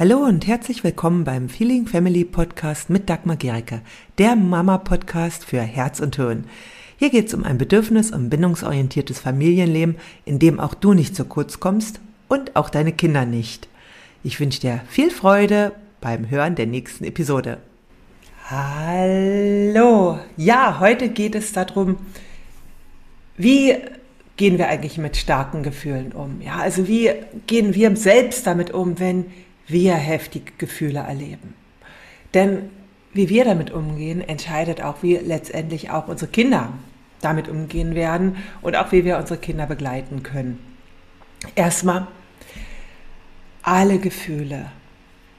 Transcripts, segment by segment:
Hallo und herzlich willkommen beim Feeling Family Podcast mit Dagmar Gericke, der Mama-Podcast für Herz und Hirn. Hier geht es um ein bedürfnis- und bindungsorientiertes Familienleben, in dem auch du nicht zu kurz kommst und auch deine Kinder nicht. Ich wünsche dir viel Freude beim Hören der nächsten Episode. Hallo! Ja, heute geht es darum, wie gehen wir eigentlich mit starken Gefühlen um? Ja, also wie gehen wir selbst damit um, wenn wir heftige Gefühle erleben. Denn wie wir damit umgehen, entscheidet auch, wie letztendlich auch unsere Kinder damit umgehen werden und auch wie wir unsere Kinder begleiten können. Erstmal, alle Gefühle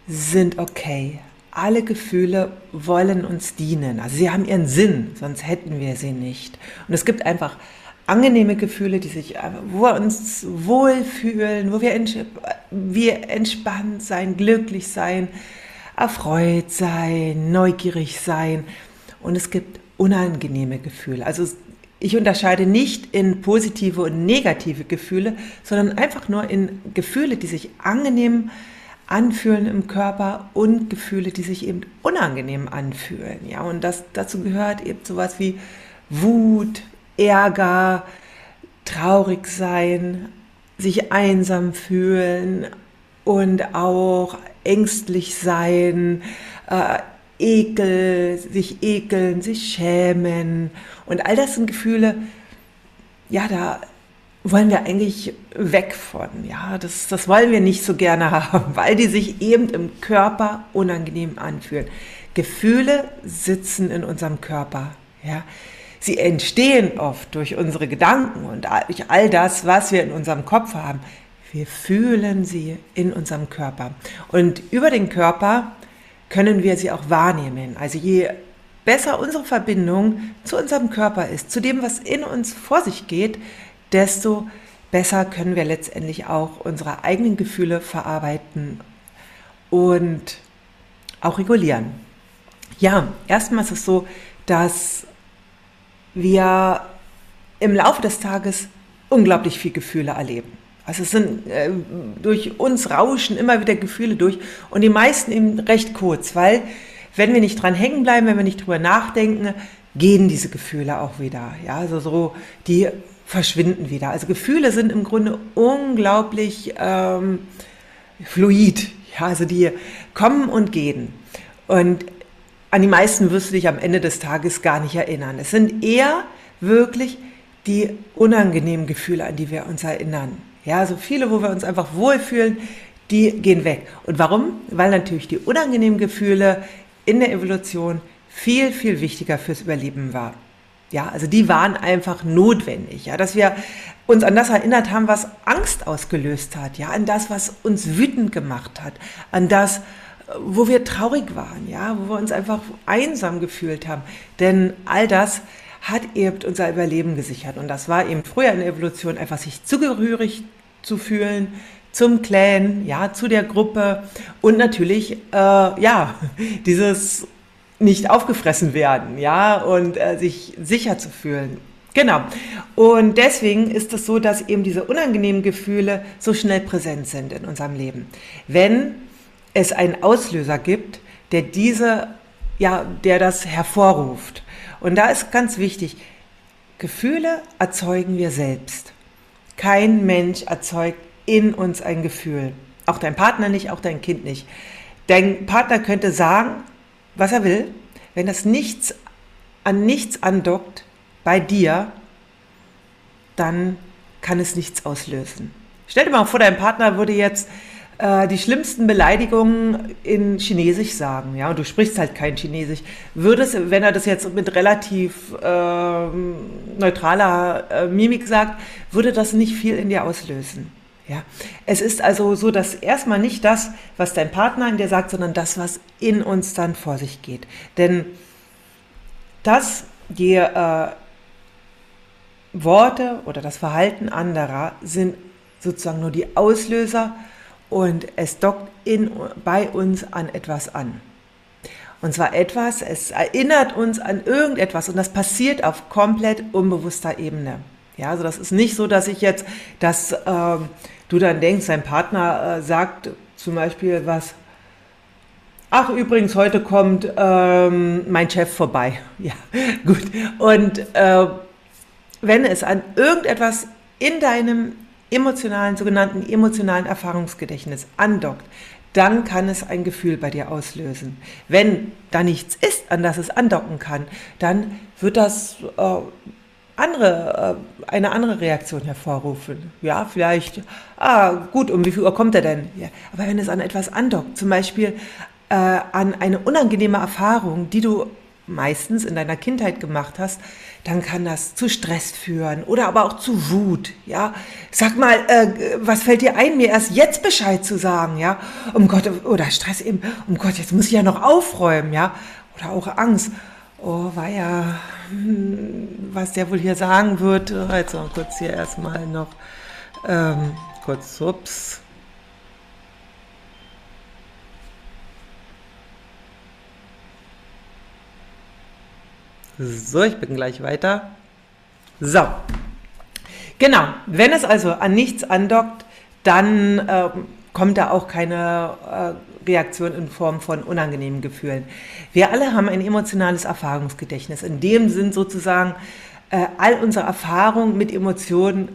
sind okay. Alle Gefühle wollen uns dienen. Also sie haben ihren Sinn, sonst hätten wir sie nicht. Und es gibt einfach angenehme Gefühle, die sich, wo wir uns wohlfühlen, wo wir, wir entspannt sein, glücklich sein, erfreut sein, neugierig sein. Und es gibt unangenehme Gefühle. Also ich unterscheide nicht in positive und negative Gefühle, sondern einfach nur in Gefühle, die sich angenehm anfühlen im Körper und Gefühle, die sich eben unangenehm anfühlen. Ja, und das, dazu gehört eben sowas wie Wut, Ärger, traurig sein, sich einsam fühlen und auch ängstlich sein, äh, Ekel, sich ekeln, sich schämen. Und all das sind Gefühle, ja, da wollen wir eigentlich weg von. Ja, das, das wollen wir nicht so gerne haben, weil die sich eben im Körper unangenehm anfühlen. Gefühle sitzen in unserem Körper. Ja, Sie entstehen oft durch unsere Gedanken und durch all das, was wir in unserem Kopf haben. Wir fühlen sie in unserem Körper. Und über den Körper können wir sie auch wahrnehmen. Also je besser unsere Verbindung zu unserem Körper ist, zu dem, was in uns vor sich geht, desto besser können wir letztendlich auch unsere eigenen Gefühle verarbeiten und auch regulieren. Ja, erstmal ist es so, dass wir im Laufe des Tages unglaublich viel Gefühle erleben. Also es sind äh, durch uns rauschen immer wieder Gefühle durch und die meisten eben recht kurz, weil wenn wir nicht dran hängen bleiben, wenn wir nicht drüber nachdenken, gehen diese Gefühle auch wieder. Ja, also so, die verschwinden wieder. Also Gefühle sind im Grunde unglaublich ähm, fluid. Ja, also die kommen und gehen. Und an die meisten wirst du dich am Ende des Tages gar nicht erinnern. Es sind eher wirklich die unangenehmen Gefühle, an die wir uns erinnern. Ja, so viele, wo wir uns einfach wohlfühlen, die gehen weg. Und warum? Weil natürlich die unangenehmen Gefühle in der Evolution viel, viel wichtiger fürs Überleben war. Ja, also die waren einfach notwendig, ja, dass wir uns an das erinnert haben, was Angst ausgelöst hat, ja, an das, was uns wütend gemacht hat, an das, wo wir traurig waren, ja, wo wir uns einfach einsam gefühlt haben. Denn all das hat eben unser Überleben gesichert. Und das war eben früher in der Evolution einfach sich zugehörig zu fühlen zum Clan, ja, zu der Gruppe und natürlich, äh, ja, dieses nicht aufgefressen werden, ja, und äh, sich sicher zu fühlen. Genau. Und deswegen ist es so, dass eben diese unangenehmen Gefühle so schnell präsent sind in unserem Leben. Wenn es einen Auslöser gibt, der diese, ja, der das hervorruft. Und da ist ganz wichtig, Gefühle erzeugen wir selbst. Kein Mensch erzeugt in uns ein Gefühl. Auch dein Partner nicht, auch dein Kind nicht. Dein Partner könnte sagen, was er will, wenn das nichts an nichts andockt bei dir, dann kann es nichts auslösen. Stell dir mal vor, dein Partner würde jetzt äh, die schlimmsten Beleidigungen in Chinesisch sagen, ja, und du sprichst halt kein Chinesisch, würde es, wenn er das jetzt mit relativ äh, neutraler äh, Mimik sagt, würde das nicht viel in dir auslösen. Ja, es ist also so, dass erstmal nicht das, was dein Partner in dir sagt, sondern das, was in uns dann vor sich geht. Denn das, die äh, Worte oder das Verhalten anderer sind sozusagen nur die Auslöser und es dockt in, bei uns an etwas an. Und zwar etwas, es erinnert uns an irgendetwas und das passiert auf komplett unbewusster Ebene. Ja, also das ist nicht so, dass ich jetzt, dass äh, du dann denkst, dein Partner äh, sagt zum Beispiel was, ach übrigens, heute kommt ähm, mein Chef vorbei. Ja, gut. Und äh, wenn es an irgendetwas in deinem emotionalen, sogenannten emotionalen Erfahrungsgedächtnis andockt, dann kann es ein Gefühl bei dir auslösen. Wenn da nichts ist, an das es andocken kann, dann wird das äh, andere, äh, eine andere Reaktion hervorrufen. Ja, vielleicht, ah, gut, um wie viel Uhr kommt er denn? Ja, aber wenn es an etwas andockt, zum Beispiel äh, an eine unangenehme Erfahrung, die du meistens in deiner Kindheit gemacht hast, dann kann das zu Stress führen oder aber auch zu Wut. Ja, sag mal, äh, was fällt dir ein, mir erst jetzt Bescheid zu sagen? Ja, um Gott oder Stress eben. Um Gott, jetzt muss ich ja noch aufräumen. Ja, oder auch Angst. Oh, war ja, hm, was der wohl hier sagen wird. Also kurz hier erstmal noch ähm, kurz, ups. So, ich bin gleich weiter. So. Genau, wenn es also an nichts andockt, dann äh, kommt da auch keine äh, Reaktion in Form von unangenehmen Gefühlen. Wir alle haben ein emotionales Erfahrungsgedächtnis. In dem sind sozusagen äh, all unsere Erfahrungen mit Emotionen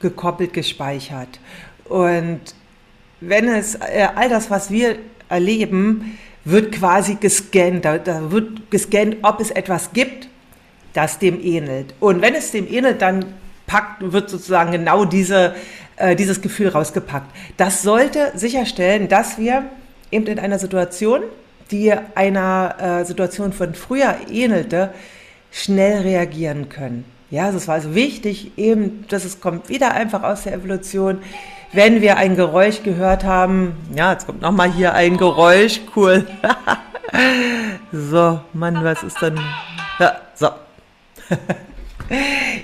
gekoppelt, gespeichert. Und wenn es äh, all das, was wir erleben, wird quasi gescannt. Da, da wird gescannt, ob es etwas gibt, das dem ähnelt. Und wenn es dem ähnelt, dann packt, wird sozusagen genau diese, äh, dieses Gefühl rausgepackt. Das sollte sicherstellen, dass wir eben in einer Situation, die einer äh, Situation von früher ähnelte, schnell reagieren können. Ja, also es war also wichtig, eben, dass es kommt wieder einfach aus der Evolution, wenn wir ein Geräusch gehört haben, ja, jetzt kommt nochmal hier ein Geräusch, cool. so, Mann, was ist denn? Ja, so.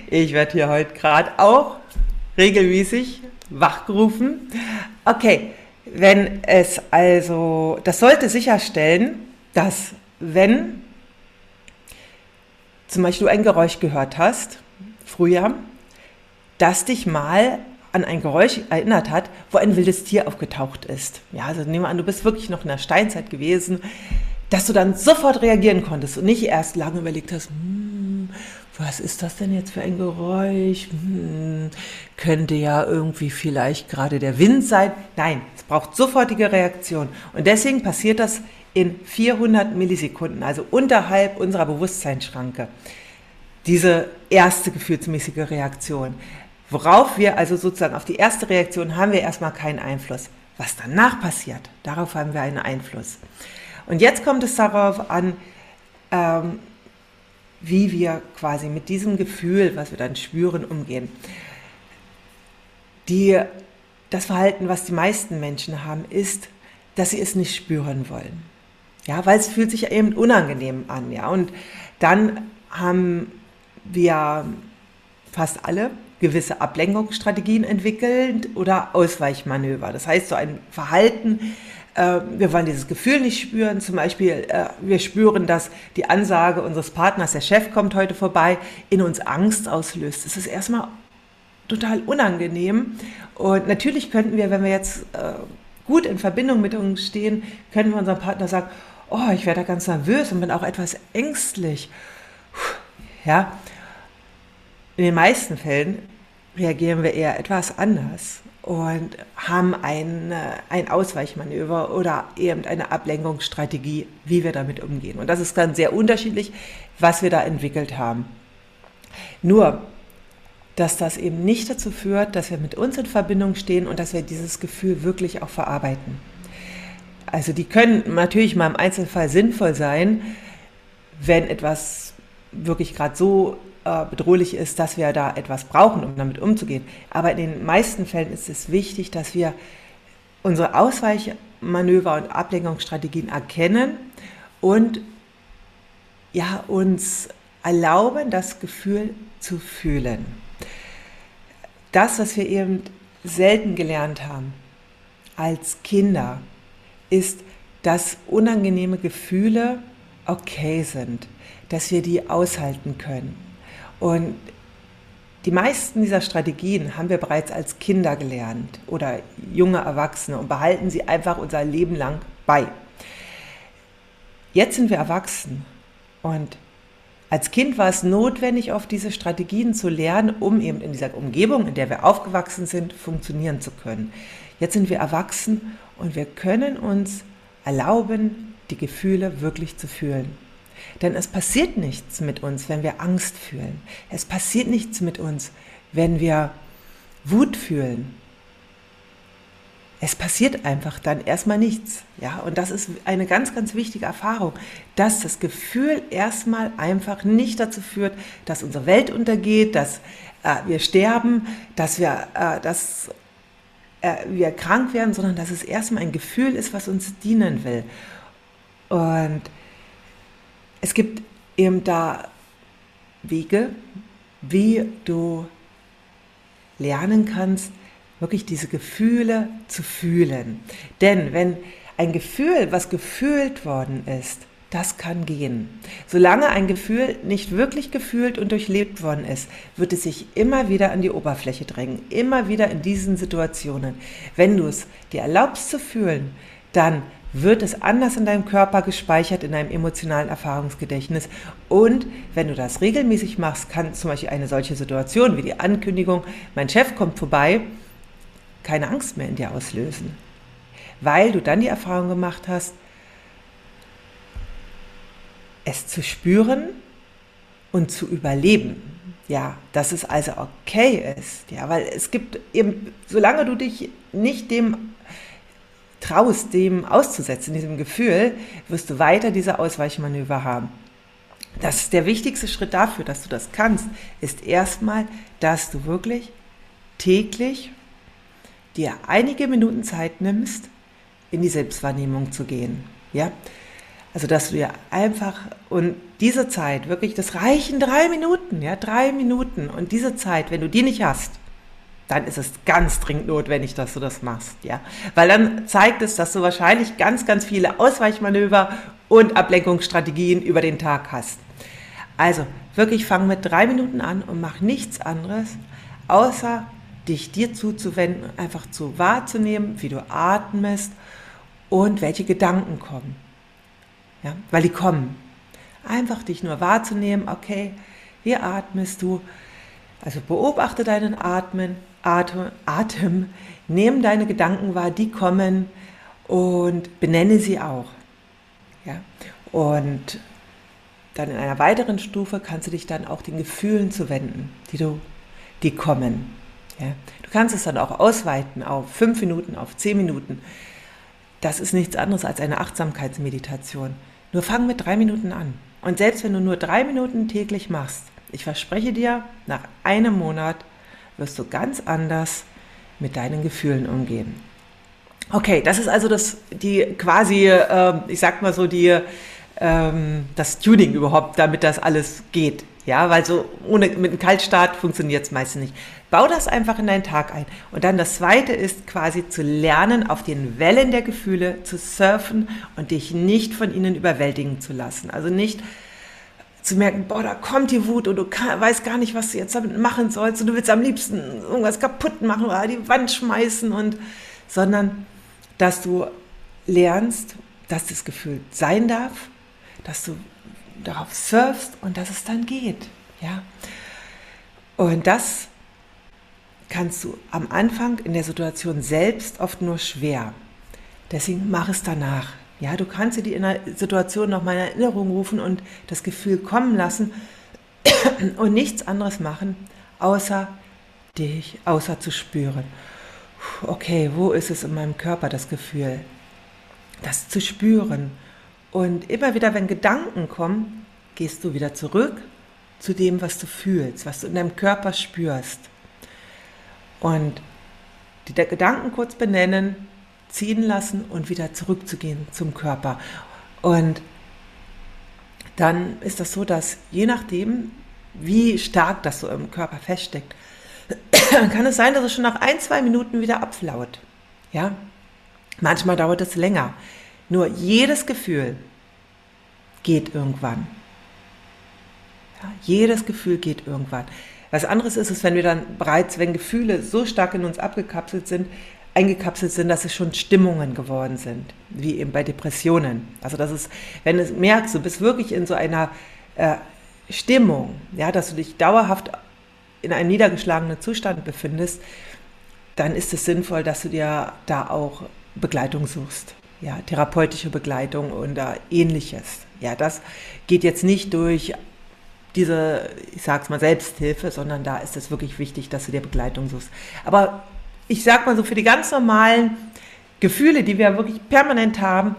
ich werde hier heute gerade auch regelmäßig wachgerufen. Okay, wenn es also, das sollte sicherstellen, dass wenn zum Beispiel du ein Geräusch gehört hast, früher, dass dich mal an ein Geräusch erinnert hat, wo ein wildes Tier aufgetaucht ist. Ja, also nehmen wir an, du bist wirklich noch in der Steinzeit gewesen, dass du dann sofort reagieren konntest und nicht erst lange überlegt hast, hm, was ist das denn jetzt für ein Geräusch? Hm, könnte ja irgendwie vielleicht gerade der Wind sein. Nein, es braucht sofortige Reaktion. Und deswegen passiert das in 400 Millisekunden, also unterhalb unserer Bewusstseinsschranke. Diese erste gefühlsmäßige Reaktion. Worauf wir also sozusagen auf die erste Reaktion haben wir erstmal keinen Einfluss. Was danach passiert, darauf haben wir einen Einfluss. Und jetzt kommt es darauf an, ähm, wie wir quasi mit diesem Gefühl, was wir dann spüren, umgehen. Die, das Verhalten, was die meisten Menschen haben, ist, dass sie es nicht spüren wollen. Ja, weil es fühlt sich eben unangenehm an. Ja, und dann haben wir fast alle gewisse Ablenkungsstrategien entwickelt oder Ausweichmanöver. Das heißt, so ein Verhalten, äh, wir wollen dieses Gefühl nicht spüren. Zum Beispiel, äh, wir spüren, dass die Ansage unseres Partners, der Chef kommt heute vorbei, in uns Angst auslöst. Das ist erstmal total unangenehm. Und natürlich könnten wir, wenn wir jetzt äh, gut in Verbindung mit uns stehen, können wir unserem Partner sagen, oh, ich werde da ganz nervös und bin auch etwas ängstlich. Ja, in den meisten Fällen reagieren wir eher etwas anders und haben ein, ein Ausweichmanöver oder eben eine Ablenkungsstrategie, wie wir damit umgehen. Und das ist dann sehr unterschiedlich, was wir da entwickelt haben. Nur, dass das eben nicht dazu führt, dass wir mit uns in Verbindung stehen und dass wir dieses Gefühl wirklich auch verarbeiten. Also die können natürlich mal im Einzelfall sinnvoll sein, wenn etwas wirklich gerade so äh, bedrohlich ist, dass wir da etwas brauchen, um damit umzugehen. Aber in den meisten Fällen ist es wichtig, dass wir unsere Ausweichmanöver und Ablenkungsstrategien erkennen und ja, uns erlauben, das Gefühl zu fühlen. Das, was wir eben selten gelernt haben als Kinder, ist, dass unangenehme Gefühle okay sind, dass wir die aushalten können. Und die meisten dieser Strategien haben wir bereits als Kinder gelernt oder junge Erwachsene und behalten sie einfach unser Leben lang bei. jetzt sind wir erwachsen und als Kind war es notwendig, auf diese Strategien zu lernen, um eben in dieser Umgebung, in der wir aufgewachsen sind, funktionieren zu können. Jetzt sind wir erwachsen und wir können uns erlauben, die Gefühle wirklich zu fühlen. Denn es passiert nichts mit uns, wenn wir Angst fühlen. Es passiert nichts mit uns, wenn wir Wut fühlen es passiert einfach dann erstmal nichts. Ja, und das ist eine ganz, ganz wichtige Erfahrung, dass das Gefühl erstmal einfach nicht dazu führt, dass unsere Welt untergeht, dass äh, wir sterben, dass wir, äh, dass, äh, wir krank werden, sondern dass es erstmal ein Gefühl ist, was uns dienen will. Und es gibt eben da Wege, wie du lernen kannst, wirklich diese Gefühle zu fühlen. Denn wenn ein Gefühl, was gefühlt worden ist, das kann gehen. Solange ein Gefühl nicht wirklich gefühlt und durchlebt worden ist, wird es sich immer wieder an die Oberfläche drängen, immer wieder in diesen Situationen. Wenn du es dir erlaubst zu fühlen, dann wird es anders in deinem Körper gespeichert, in deinem emotionalen Erfahrungsgedächtnis. Und wenn du das regelmäßig machst, kann zum Beispiel eine solche Situation wie die Ankündigung, mein Chef kommt vorbei, keine Angst mehr in dir auslösen, weil du dann die Erfahrung gemacht hast, es zu spüren und zu überleben. Ja, dass es also okay ist. Ja, weil es gibt eben, solange du dich nicht dem traust, dem auszusetzen, diesem Gefühl, wirst du weiter diese Ausweichmanöver haben. Das ist der wichtigste Schritt dafür, dass du das kannst, ist erstmal, dass du wirklich täglich dir einige Minuten Zeit nimmst, in die Selbstwahrnehmung zu gehen. Ja? Also, dass du dir einfach und diese Zeit, wirklich, das reichen drei Minuten, ja, drei Minuten. Und diese Zeit, wenn du die nicht hast, dann ist es ganz dringend notwendig, dass du das machst, ja. Weil dann zeigt es, dass du wahrscheinlich ganz, ganz viele Ausweichmanöver und Ablenkungsstrategien über den Tag hast. Also wirklich fang mit drei Minuten an und mach nichts anderes, außer dich dir zuzuwenden, einfach zu wahrzunehmen, wie du atmest und welche Gedanken kommen. Ja, weil die kommen. Einfach dich nur wahrzunehmen, okay, wie atmest du? Also beobachte deinen Atmen, Atem, Atem, nimm deine Gedanken wahr, die kommen und benenne sie auch. Ja? Und dann in einer weiteren Stufe kannst du dich dann auch den Gefühlen zuwenden, die du, die kommen. Ja? Du kannst es dann auch ausweiten auf fünf Minuten, auf zehn Minuten. Das ist nichts anderes als eine Achtsamkeitsmeditation. Nur fang mit drei Minuten an. Und selbst wenn du nur drei Minuten täglich machst, ich verspreche dir, nach einem Monat wirst du ganz anders mit deinen Gefühlen umgehen. Okay, das ist also das, die quasi, äh, ich sag mal so, die, ähm, das Tuning überhaupt, damit das alles geht. Ja, weil so ohne, mit einem Kaltstart funktioniert es meistens nicht. Bau das einfach in deinen Tag ein. Und dann das zweite ist quasi zu lernen, auf den Wellen der Gefühle zu surfen und dich nicht von ihnen überwältigen zu lassen. Also nicht zu merken, boah, da kommt die Wut und du kann, weißt gar nicht, was du jetzt damit machen sollst und du willst am liebsten irgendwas kaputt machen oder die Wand schmeißen und, sondern, dass du lernst, dass das Gefühl sein darf, dass du darauf surfst und dass es dann geht. Ja? Und das kannst du am Anfang in der Situation selbst oft nur schwer. Deswegen mach es danach. Ja, du kannst dir die Situation noch mal in Erinnerung rufen und das Gefühl kommen lassen und nichts anderes machen, außer dich, außer zu spüren. Okay, wo ist es in meinem Körper, das Gefühl? Das zu spüren und immer wieder, wenn Gedanken kommen, gehst du wieder zurück zu dem, was du fühlst, was du in deinem Körper spürst. Und die Gedanken kurz benennen, ziehen lassen und wieder zurückzugehen zum Körper. Und dann ist das so, dass je nachdem, wie stark das so im Körper feststeckt, kann es sein, dass es schon nach ein, zwei Minuten wieder abflaut. Ja? Manchmal dauert es länger. Nur jedes Gefühl geht irgendwann. Ja, jedes Gefühl geht irgendwann. Was anderes ist es, wenn wir dann bereits, wenn Gefühle so stark in uns abgekapselt sind, eingekapselt sind, dass es schon Stimmungen geworden sind, wie eben bei Depressionen. Also das ist, wenn du merkst, du bist wirklich in so einer äh, Stimmung, ja, dass du dich dauerhaft in einem niedergeschlagenen Zustand befindest, dann ist es sinnvoll, dass du dir da auch Begleitung suchst. Ja, therapeutische Begleitung oder ähnliches. Ja, das geht jetzt nicht durch diese, ich sag's mal, Selbsthilfe, sondern da ist es wirklich wichtig, dass du dir Begleitung suchst. Aber ich sag mal so, für die ganz normalen Gefühle, die wir wirklich permanent haben,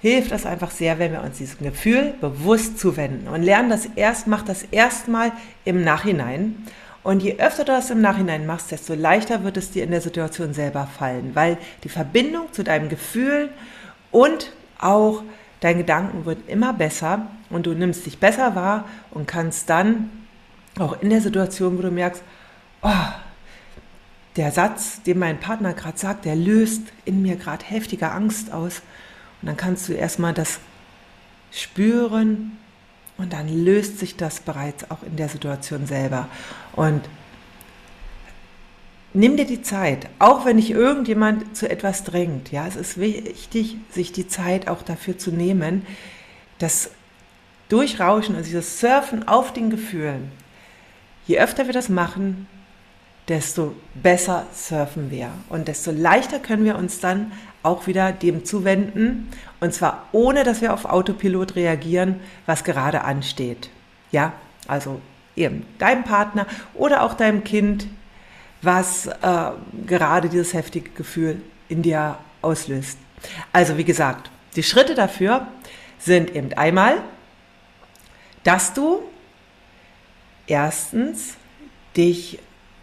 hilft das einfach sehr, wenn wir uns diesem Gefühl bewusst zuwenden und lernen das erst, mach das erstmal im Nachhinein. Und je öfter du das im Nachhinein machst, desto leichter wird es dir in der Situation selber fallen, weil die Verbindung zu deinem Gefühl und auch dein Gedanken wird immer besser und du nimmst dich besser wahr und kannst dann auch in der Situation, wo du merkst, oh, der Satz, den mein Partner gerade sagt, der löst in mir gerade heftige Angst aus. Und dann kannst du erstmal das spüren und dann löst sich das bereits auch in der Situation selber. Und nimm dir die Zeit, auch wenn dich irgendjemand zu etwas drängt. Ja, es ist wichtig, sich die Zeit auch dafür zu nehmen, das Durchrauschen, also dieses Surfen auf den Gefühlen. Je öfter wir das machen, desto besser surfen wir und desto leichter können wir uns dann auch wieder dem zuwenden und zwar ohne, dass wir auf Autopilot reagieren, was gerade ansteht. Ja, also eben deinem Partner oder auch deinem Kind, was äh, gerade dieses heftige Gefühl in dir auslöst. Also wie gesagt, die Schritte dafür sind eben einmal, dass du erstens dich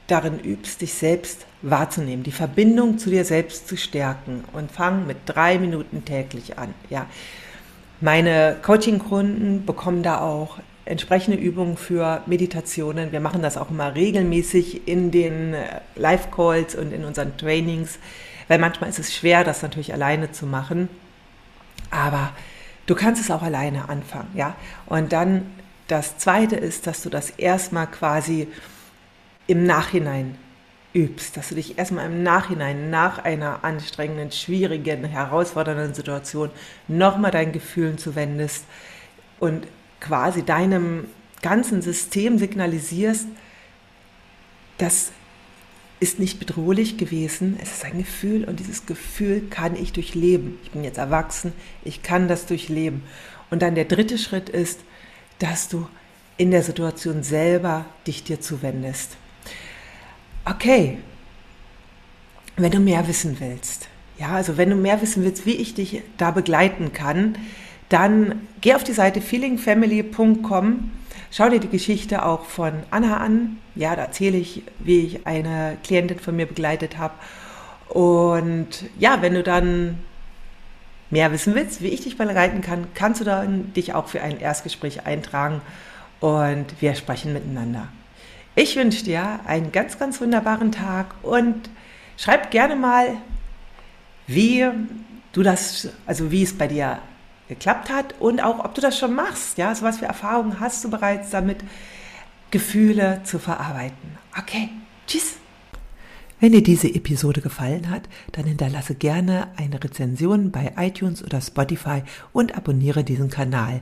darin übst, dich selbst wahrzunehmen, die Verbindung zu dir selbst zu stärken und fang mit drei Minuten täglich an. Ja, meine Coaching-Kunden bekommen da auch entsprechende Übungen für Meditationen. Wir machen das auch immer regelmäßig in den äh, Live-Calls und in unseren Trainings, weil manchmal ist es schwer, das natürlich alleine zu machen. Aber du kannst es auch alleine anfangen, ja. Und dann das Zweite ist, dass du das erstmal quasi im Nachhinein übst, dass du dich erstmal im Nachhinein, nach einer anstrengenden, schwierigen, herausfordernden Situation, nochmal deinen Gefühlen zuwendest und quasi deinem ganzen System signalisierst, das ist nicht bedrohlich gewesen, es ist ein Gefühl und dieses Gefühl kann ich durchleben. Ich bin jetzt erwachsen, ich kann das durchleben. Und dann der dritte Schritt ist, dass du in der Situation selber dich dir zuwendest okay, wenn du mehr wissen willst, ja, also wenn du mehr wissen willst, wie ich dich da begleiten kann, dann geh auf die Seite feelingfamily.com, schau dir die Geschichte auch von Anna an. Ja, da erzähle ich, wie ich eine Klientin von mir begleitet habe. Und ja, wenn du dann mehr wissen willst, wie ich dich begleiten kann, kannst du dann dich auch für ein Erstgespräch eintragen und wir sprechen miteinander. Ich wünsche dir einen ganz, ganz wunderbaren Tag und schreib gerne mal, wie du das, also wie es bei dir geklappt hat und auch, ob du das schon machst. Ja, so was für Erfahrungen hast du bereits damit, Gefühle zu verarbeiten. Okay, tschüss. Wenn dir diese Episode gefallen hat, dann hinterlasse gerne eine Rezension bei iTunes oder Spotify und abonniere diesen Kanal.